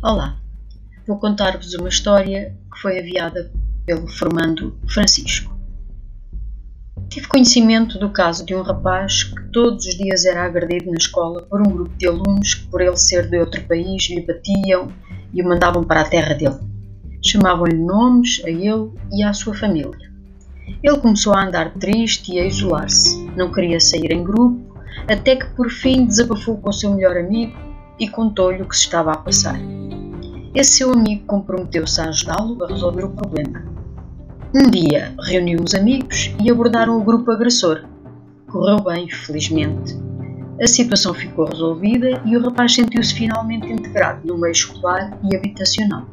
Olá, vou contar-vos uma história que foi enviada pelo formando Francisco. Tive conhecimento do caso de um rapaz que todos os dias era agredido na escola por um grupo de alunos que, por ele ser de outro país, lhe batiam e o mandavam para a terra dele. Chamavam-lhe nomes a ele e à sua família. Ele começou a andar triste e a isolar-se. Não queria sair em grupo, até que por fim desabafou com o seu melhor amigo e contou-lhe o que se estava a passar. Esse seu amigo comprometeu-se a ajudá-lo a resolver o problema. Um dia reuniu os amigos e abordaram o grupo agressor. Correu bem, felizmente. A situação ficou resolvida e o rapaz sentiu-se finalmente integrado no meio escolar e habitacional.